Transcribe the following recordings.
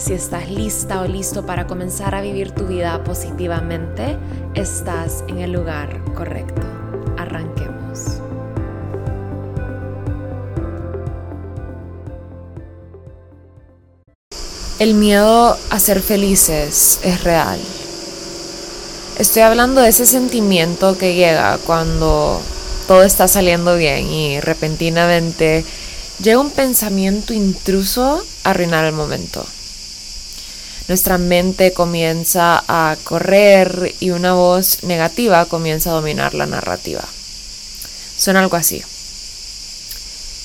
Si estás lista o listo para comenzar a vivir tu vida positivamente, estás en el lugar correcto. Arranquemos. El miedo a ser felices es real. Estoy hablando de ese sentimiento que llega cuando todo está saliendo bien y repentinamente llega un pensamiento intruso a arruinar el momento nuestra mente comienza a correr y una voz negativa comienza a dominar la narrativa. Suena algo así.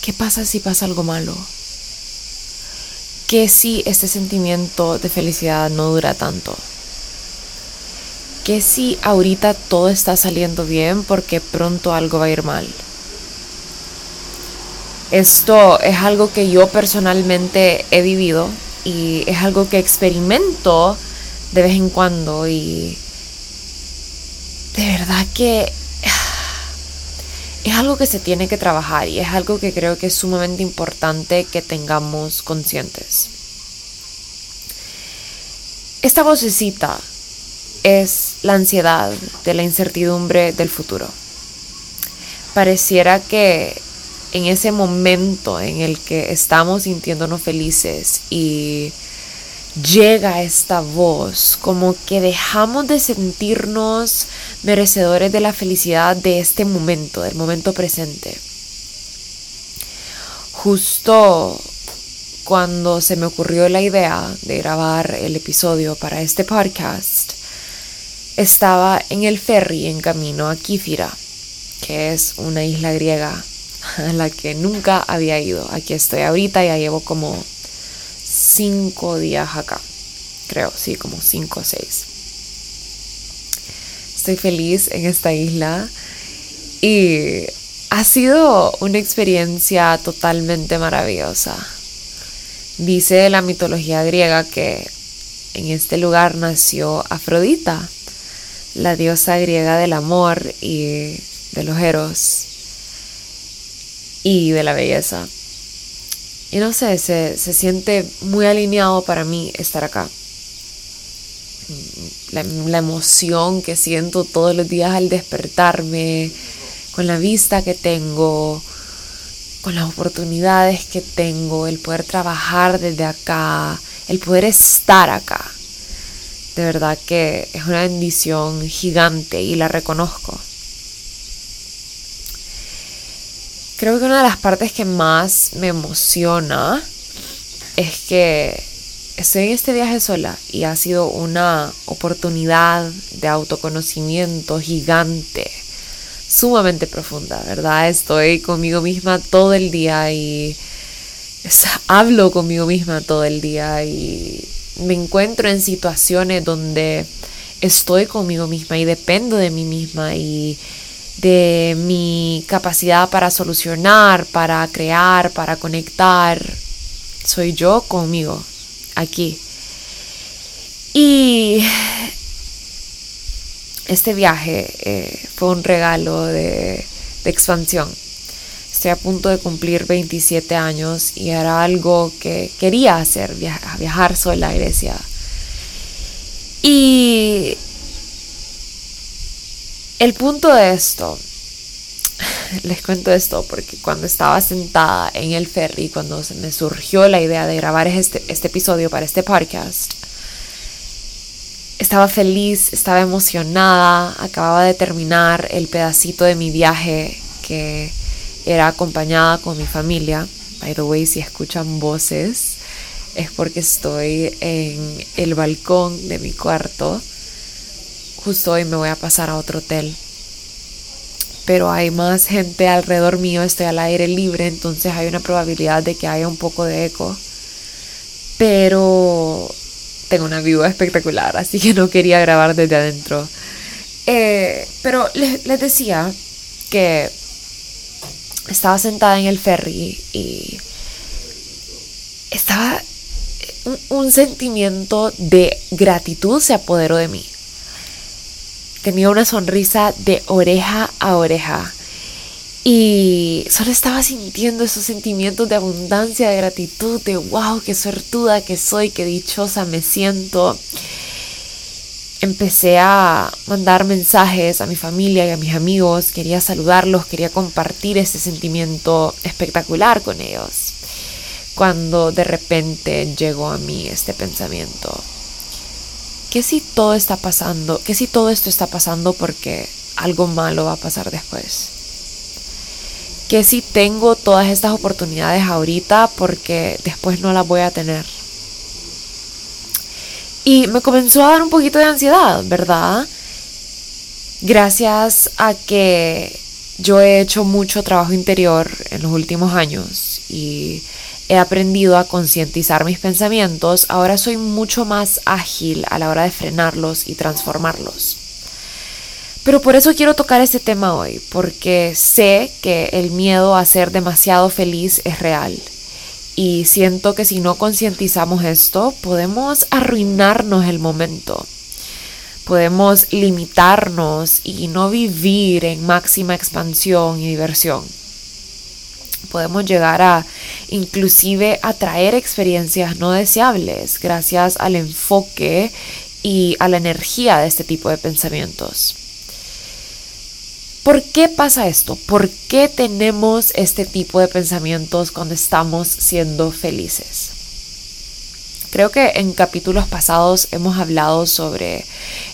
¿Qué pasa si pasa algo malo? ¿Qué si este sentimiento de felicidad no dura tanto? ¿Qué si ahorita todo está saliendo bien porque pronto algo va a ir mal? Esto es algo que yo personalmente he vivido y es algo que experimento de vez en cuando y de verdad que es algo que se tiene que trabajar y es algo que creo que es sumamente importante que tengamos conscientes. Esta vocecita es la ansiedad de la incertidumbre del futuro. Pareciera que en ese momento en el que estamos sintiéndonos felices y llega esta voz, como que dejamos de sentirnos merecedores de la felicidad de este momento, del momento presente. Justo cuando se me ocurrió la idea de grabar el episodio para este podcast, estaba en el ferry en camino a Kífira, que es una isla griega a la que nunca había ido. Aquí estoy ahorita, ya llevo como cinco días acá. Creo, sí, como cinco o seis. Estoy feliz en esta isla y ha sido una experiencia totalmente maravillosa. Dice la mitología griega que en este lugar nació Afrodita, la diosa griega del amor y de los eros y de la belleza. Y no sé, se, siente muy alineado para mí estar acá. La, la, emoción que siento todos los días al despertarme, con la vista que tengo, con las oportunidades que tengo, el poder trabajar desde acá, el poder estar acá. De verdad que es una bendición gigante y la reconozco. Creo que una de las partes que más me emociona es que estoy en este viaje sola y ha sido una oportunidad de autoconocimiento gigante, sumamente profunda, ¿verdad? Estoy conmigo misma todo el día y hablo conmigo misma todo el día y me encuentro en situaciones donde estoy conmigo misma y dependo de mí misma y de mi capacidad para solucionar, para crear, para conectar. Soy yo conmigo, aquí. Y este viaje eh, fue un regalo de, expansión. Estoy a punto de cumplir 27 años y era algo que quería hacer, viajar, sola, iglesia. Y el punto de esto, les cuento esto porque cuando estaba sentada en el ferry, cuando me surgió la idea de grabar este, este episodio para este podcast, estaba feliz, estaba emocionada, acababa de terminar el pedacito de mi viaje que era acompañada con mi familia. By the way, si escuchan voces, es porque estoy en el balcón de mi cuarto justo hoy me voy a pasar a otro hotel. Pero hay más gente alrededor mío, estoy al aire libre, entonces hay una probabilidad de que haya un poco de eco. Pero tengo una view espectacular, así que no quería grabar desde adentro. Eh, pero les decía que estaba sentada en el ferry y estaba un, sentimiento de gratitud se apoderó de mí. Tenía una sonrisa de oreja a oreja. Y solo estaba sintiendo esos sentimientos de abundancia, de gratitud, de wow, qué suertuda que soy, qué dichosa me siento. Empecé a mandar mensajes a mi familia y a mis amigos, quería saludarlos, quería compartir ese sentimiento espectacular con ellos cuando de repente llegó a mí este pensamiento. ¿Qué si todo está pasando? ¿Qué si todo esto está pasando porque algo malo va a pasar después? ¿Qué si tengo todas estas oportunidades ahorita porque después no las voy a tener? Y me comenzó a dar un poquito de ansiedad, ¿verdad? Gracias a que yo he hecho mucho trabajo interior en los últimos años y he aprendido a concientizar mis pensamientos, ahora soy mucho más ágil a la hora de frenarlos y transformarlos. Pero por eso quiero tocar este tema hoy, porque sé que el miedo a ser demasiado feliz es real. Y siento que si no concientizamos esto, podemos arruinarnos el momento. Podemos limitarnos y no vivir en máxima expansión y diversión podemos llegar a inclusive atraer experiencias no deseables gracias al enfoque y a la energía de este tipo de pensamientos. ¿Por qué pasa esto? ¿Por qué tenemos este tipo de pensamientos cuando estamos siendo felices? Creo que en capítulos pasados hemos hablado sobre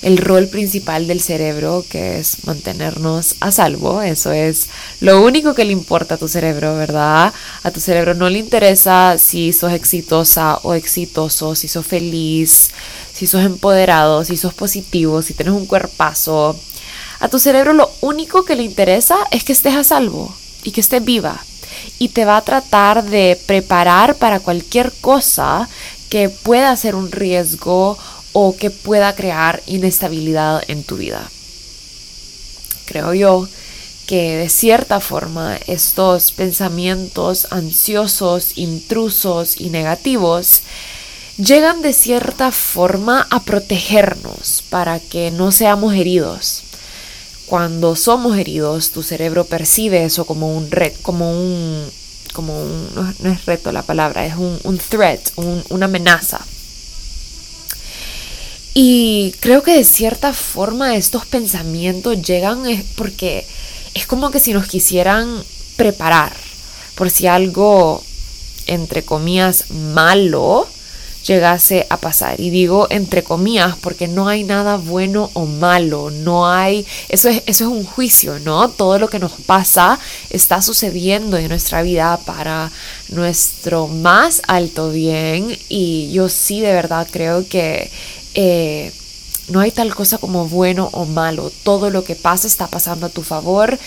el rol principal del cerebro, que es mantenernos a salvo. Eso es lo único que le importa a tu cerebro, ¿verdad? A tu cerebro no le interesa si sos exitosa o exitoso, si sos feliz, si sos empoderado, si sos positivo, si tienes un cuerpazo. A tu cerebro lo único que le interesa es que estés a salvo y que estés viva y te va a tratar de preparar para cualquier cosa que pueda ser un riesgo o que pueda crear inestabilidad en tu vida. Creo yo que de cierta forma estos pensamientos ansiosos, intrusos y negativos llegan de cierta forma a protegernos para que no seamos heridos. Cuando somos heridos, tu cerebro percibe eso como un red, como un como un, no, es reto la palabra, es un, threat, una amenaza. Y creo que de cierta forma estos pensamientos llegan porque es como que si nos quisieran preparar por si algo, entre comillas, malo llegase a pasar. Y digo entre comillas porque no hay nada bueno o malo, no hay, eso es, eso es un juicio, ¿no? Todo lo que nos pasa está sucediendo en nuestra vida para nuestro más alto bien y yo sí de verdad creo que... Eh, no hay tal cosa como bueno o malo. Todo lo que pasa está pasando a tu favor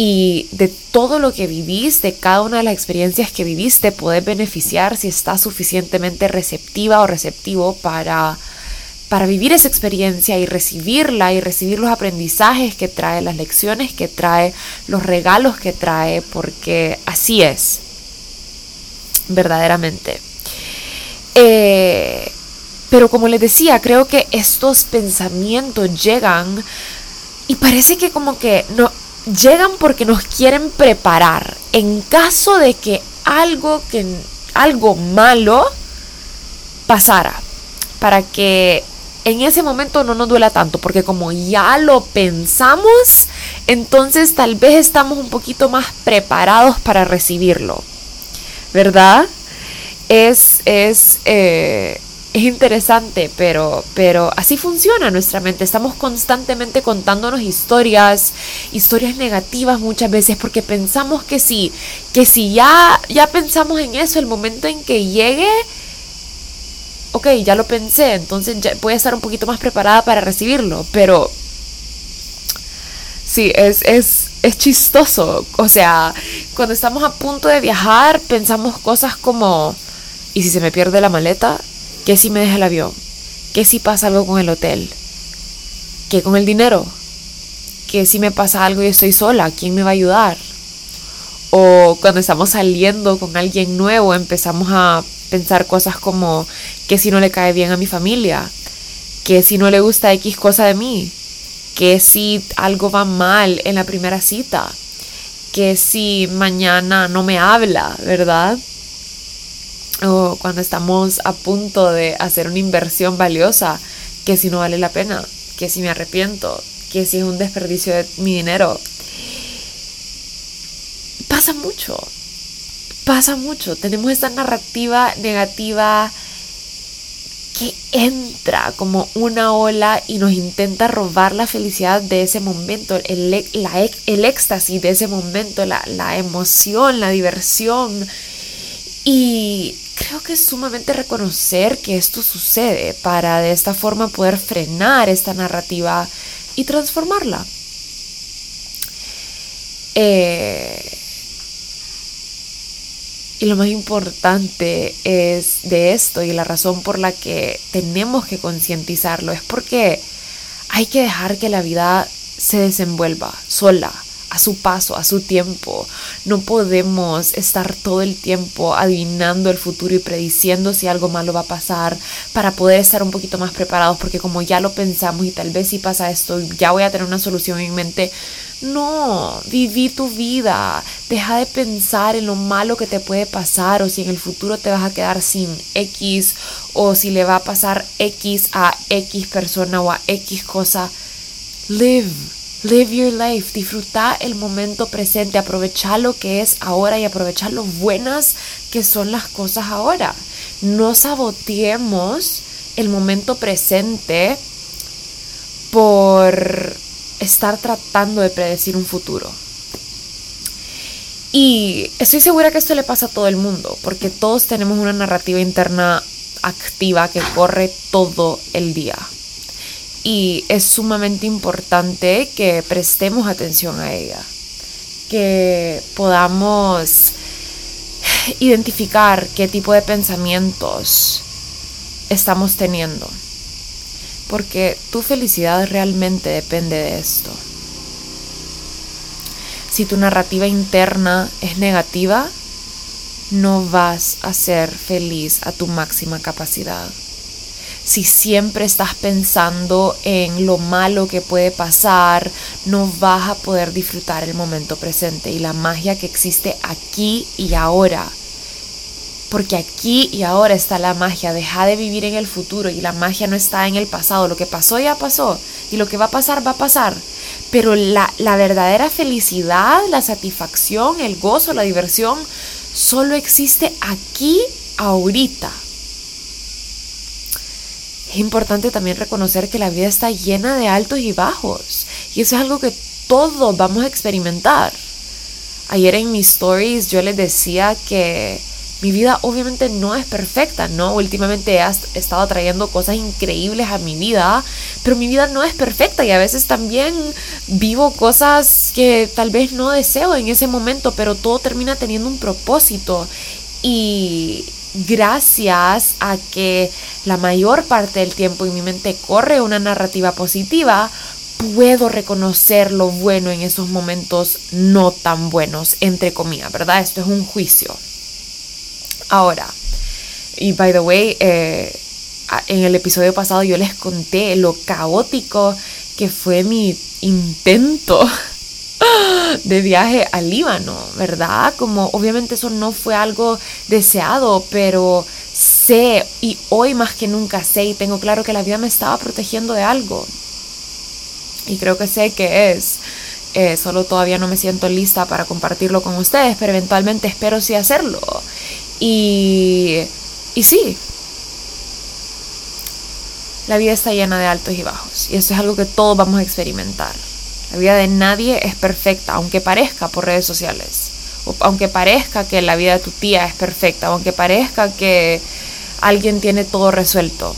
y de todo lo que vivís, de cada una de las experiencias que viviste, puedes beneficiar si estás suficientemente receptiva o receptivo para, para vivir esa experiencia y recibirla y recibir los aprendizajes que trae, las lecciones que trae, los regalos que trae, porque así es, verdaderamente. Eh, pero como les decía, creo que estos pensamientos llegan y parece que como que no, llegan porque nos quieren preparar. En caso de que algo que algo malo pasara para que en ese momento no nos duela tanto porque como ya lo pensamos entonces tal vez estamos un poquito más preparados para recibirlo verdad es es eh, es interesante, pero, pero así funciona nuestra mente. Estamos constantemente contándonos historias, historias negativas muchas veces, porque pensamos que si, que si ya, ya pensamos en eso, el momento en que llegue, ok, ya lo pensé, entonces ya voy a estar un poquito más preparada para recibirlo, pero sí, es, es, es chistoso. O sea, cuando estamos a punto de viajar, pensamos cosas como, ¿y si se me pierde la maleta? ¿Qué si me deja el avión? ¿Qué si pasa algo con el hotel? ¿Qué con el dinero? ¿Qué si me pasa algo y estoy sola? ¿Quién me va a ayudar? O cuando estamos saliendo con alguien nuevo empezamos a pensar cosas como que si no le cae bien a mi familia, que si no le gusta X cosa de mí, que si algo va mal en la primera cita, que si mañana no me habla, ¿verdad? O cuando estamos a punto de hacer una inversión valiosa, que si no vale la pena, que si me arrepiento, que si es un desperdicio de mi dinero, pasa mucho, pasa mucho. Tenemos esta narrativa negativa que entra como una ola y nos intenta robar la felicidad de ese momento, el, el éxtasis de ese momento, la, la emoción, la diversión. Y creo que es sumamente reconocer que esto sucede para de esta forma poder frenar esta narrativa y transformarla. Eh, y lo más importante es de esto y la razón por la que tenemos que concientizarlo es porque hay que dejar que la vida se desenvuelva sola, a su paso, a su tiempo. No podemos estar todo el tiempo adivinando el futuro y prediciendo si algo malo va a pasar para poder estar un poquito más preparados porque como ya lo pensamos y tal vez si pasa esto, ya voy a tener una solución en mente. No, viví tu vida. Deja de pensar en lo malo que te puede pasar o si en el futuro te vas a quedar sin X o si le va a pasar X a X persona o a X cosa. Live Live your life, disfruta el momento presente, aprovecha lo que es ahora y aprovechar lo buenas que son las cosas ahora. No saboteemos el momento presente por estar tratando de predecir un futuro. Y estoy segura que esto le pasa a todo el mundo, porque todos tenemos una narrativa interna activa que corre todo el día y es sumamente importante que prestemos atención a ella, que podamos identificar qué tipo de pensamientos estamos teniendo, porque tu felicidad realmente depende de esto. Si tu narrativa interna es negativa, no vas a ser feliz a tu máxima capacidad si siempre estás pensando en lo malo que puede pasar, no vas a poder disfrutar el momento presente y la magia que existe aquí y ahora. Porque aquí y ahora está la magia. Deja de vivir en el futuro y la magia no está en el pasado. Lo que pasó ya pasó y lo que va a pasar va a pasar. Pero la, verdadera felicidad, la satisfacción, el gozo, la diversión, solo existe aquí, ahorita. Es importante también reconocer que la vida está llena de altos y bajos. Y eso es algo que todos vamos a experimentar. Ayer en mis stories yo les decía que mi vida obviamente no es perfecta, ¿no? Últimamente he estado trayendo cosas increíbles a mi vida, pero mi vida no es perfecta y a veces también vivo cosas que tal vez no deseo en ese momento, pero todo termina teniendo un propósito. Y, gracias a que la mayor parte del tiempo en mi mente corre una narrativa positiva, puedo reconocer lo bueno en esos momentos no tan buenos, entre comillas, ¿verdad? Esto es un juicio. Ahora, y by the way, eh, en el episodio pasado yo les conté lo caótico que fue mi intento de viaje al Líbano, ¿verdad? Como obviamente eso no fue algo deseado, pero sé y hoy más que nunca sé y tengo claro que la vida me estaba protegiendo de algo. Y creo que sé que es. Eh, solo todavía no me siento lista para compartirlo con ustedes, pero eventualmente espero sí hacerlo. Y, y sí, la vida está llena de altos y bajos. Y eso es algo que todos vamos a experimentar. La vida de nadie es perfecta, aunque parezca por redes sociales. Aunque parezca que la vida de tu tía es perfecta, aunque parezca que alguien tiene todo resuelto.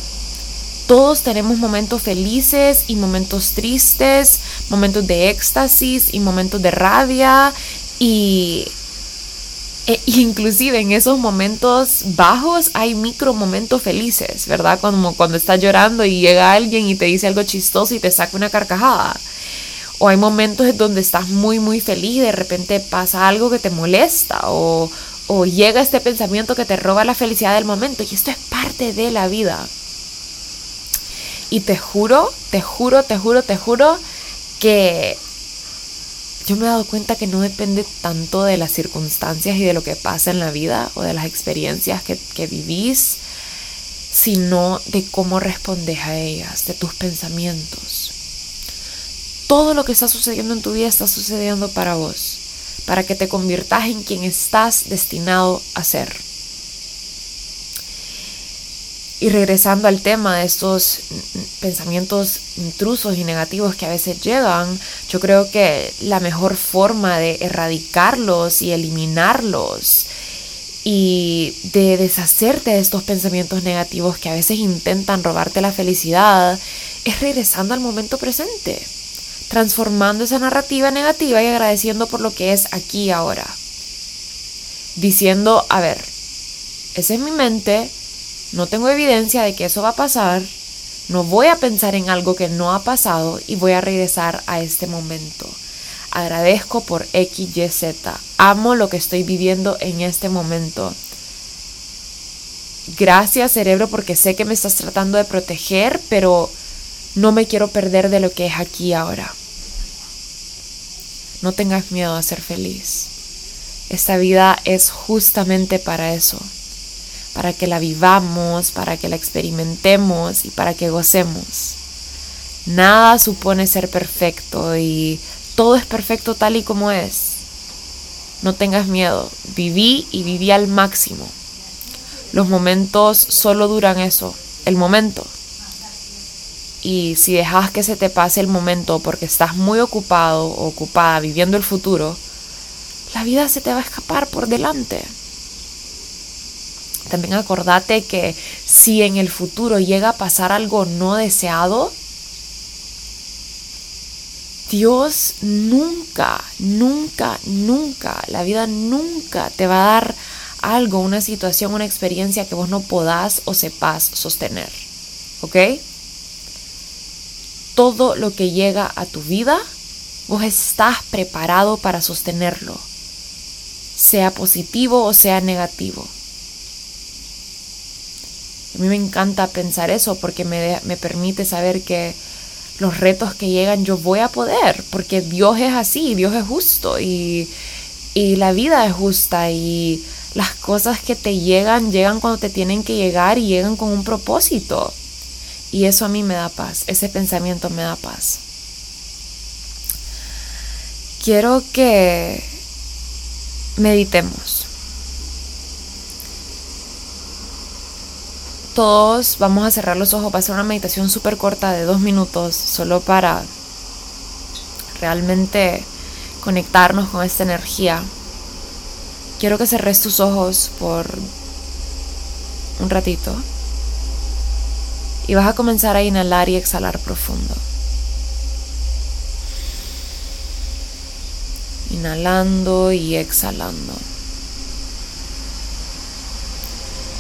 Todos tenemos momentos felices y momentos tristes, momentos de éxtasis y momentos de rabia y E inclusive en esos momentos bajos hay micro momentos felices, ¿verdad? Como cuando estás llorando y llega alguien y te dice algo chistoso y te saca una carcajada. O hay momentos en donde estás muy, muy feliz y de repente pasa algo que te molesta o, llega este pensamiento que te roba la felicidad del momento. Y esto es parte de la vida. Y te juro, te juro, te juro, te juro que yo me he dado cuenta que no depende tanto de las circunstancias y de lo que pasa en la vida o de las experiencias que vivís, sino de cómo respondes a ellas, de tus pensamientos. Todo lo que está sucediendo en tu vida está sucediendo para vos, para que te conviertas en quien estás destinado a ser. Y regresando al tema de estos pensamientos intrusos y negativos que a veces llegan, yo creo que la mejor forma de erradicarlos y eliminarlos y de deshacerte de estos pensamientos negativos que a veces intentan robarte la felicidad es regresando al momento presente, transformando esa narrativa negativa y agradeciendo por lo que es aquí ahora. Diciendo, a ver, esa es mi mente, no tengo evidencia de que eso va a pasar, no voy a pensar en algo que no ha pasado y voy a regresar a este momento. Agradezco por X, Y, Z. Amo lo que estoy viviendo en este momento. Gracias cerebro porque sé que me estás tratando de proteger, pero no me quiero perder de lo que es aquí ahora. No tengas miedo a ser feliz. Esta vida es justamente para eso para que la vivamos, para que la experimentemos y para que gocemos. Nada supone ser perfecto y todo es perfecto tal y como es. No tengas miedo, viví y viví al máximo. Los momentos solo duran eso, el momento. Y si dejas que se te pase el momento porque estás muy ocupado o ocupada viviendo el futuro, la vida se te va a escapar por delante. También acordate que si en el futuro llega a pasar algo no deseado, Dios nunca, nunca, nunca, la vida nunca te va a dar algo, una situación, una experiencia que vos no podás o sepas sostener. ¿Ok? Todo lo que llega a tu vida, vos estás preparado para sostenerlo, sea positivo o sea negativo. A mí me encanta pensar eso porque me, me permite saber que los retos que llegan yo voy a poder, porque Dios es así, Dios es justo y, y la vida es justa y las cosas que te llegan llegan cuando te tienen que llegar y llegan con un propósito. Y eso a mí me da paz, ese pensamiento me da paz. Quiero que meditemos. todos vamos a cerrar los ojos, va a ser una meditación súper corta de dos minutos, solo para realmente conectarnos con esta energía. Quiero que cerres tus ojos por un ratito y vas a comenzar a inhalar y exhalar profundo. Inhalando y exhalando.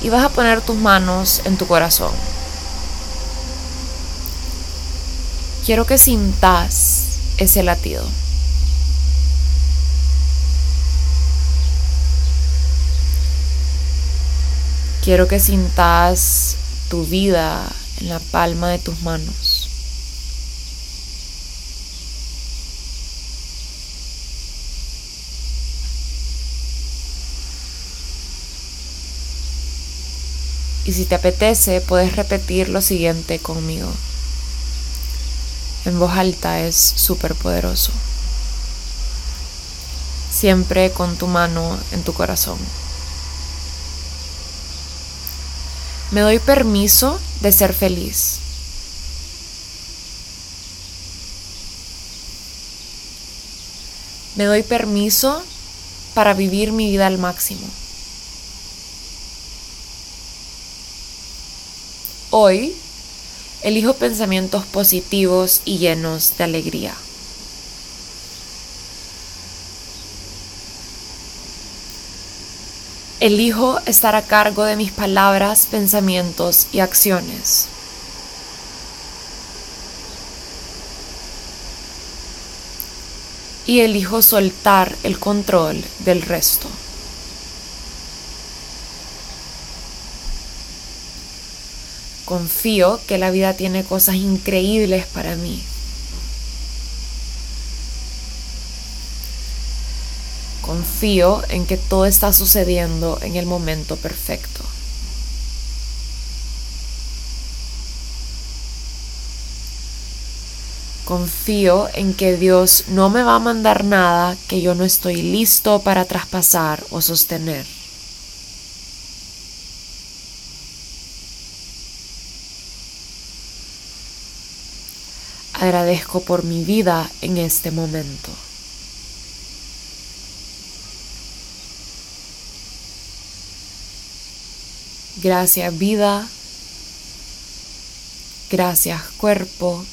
y vas a poner tus manos en tu corazón. Quiero que sintas ese latido. Quiero que sintas tu vida en la palma de tus manos. Y si te apetece, puedes repetir lo siguiente conmigo. En voz alta es súper poderoso. Siempre con tu mano en tu corazón. Me doy permiso de ser feliz. Me doy permiso para vivir mi vida al máximo. Hoy elijo pensamientos positivos y llenos de alegría. Elijo estar a cargo de mis palabras, pensamientos y acciones. Y elijo soltar el control del resto. Confío que la vida tiene cosas increíbles para mí. Confío en que todo está sucediendo en el momento perfecto. Confío en que Dios no me va a mandar nada que yo no estoy listo para traspasar o sostener. Agradezco por mi vida en este momento. Gracias vida. Gracias cuerpo.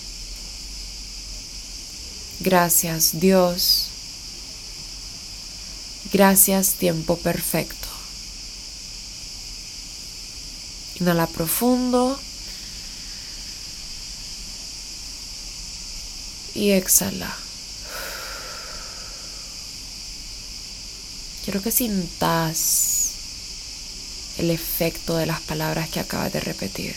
Gracias Dios. Gracias tiempo perfecto. Inhala profundo. Y exhala. Quiero que sintas el efecto de las palabras que acabas de repetir.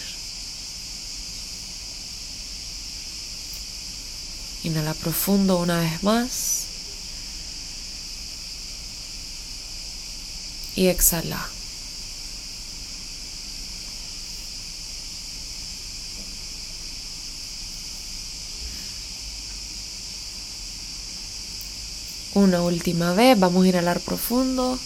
Inhala profundo una vez más. Y exhala. Una última vez, vamos a inhalar profundo.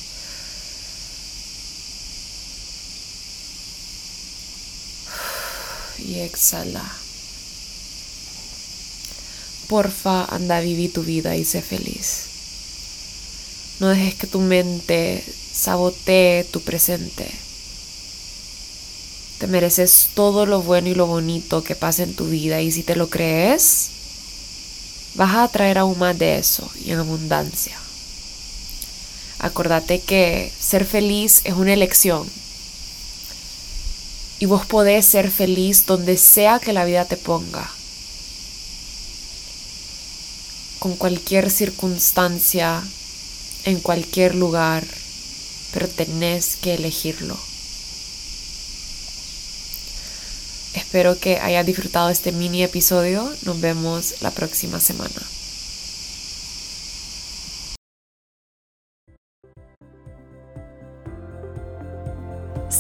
y exhala. Porfa, anda a vivir tu vida y sé feliz. No dejes que tu mente sabotee tu presente. Te mereces todo lo bueno y lo bonito que pasa en tu vida y si te lo crees, vas a atraer aún más de eso y en abundancia. Acordate que ser feliz es una elección y vos podés ser feliz donde sea que la vida te ponga. Con cualquier circunstancia, en cualquier lugar, pero tenés que elegirlo. Espero que hayas disfrutado este mini episodio. Nos vemos la próxima semana.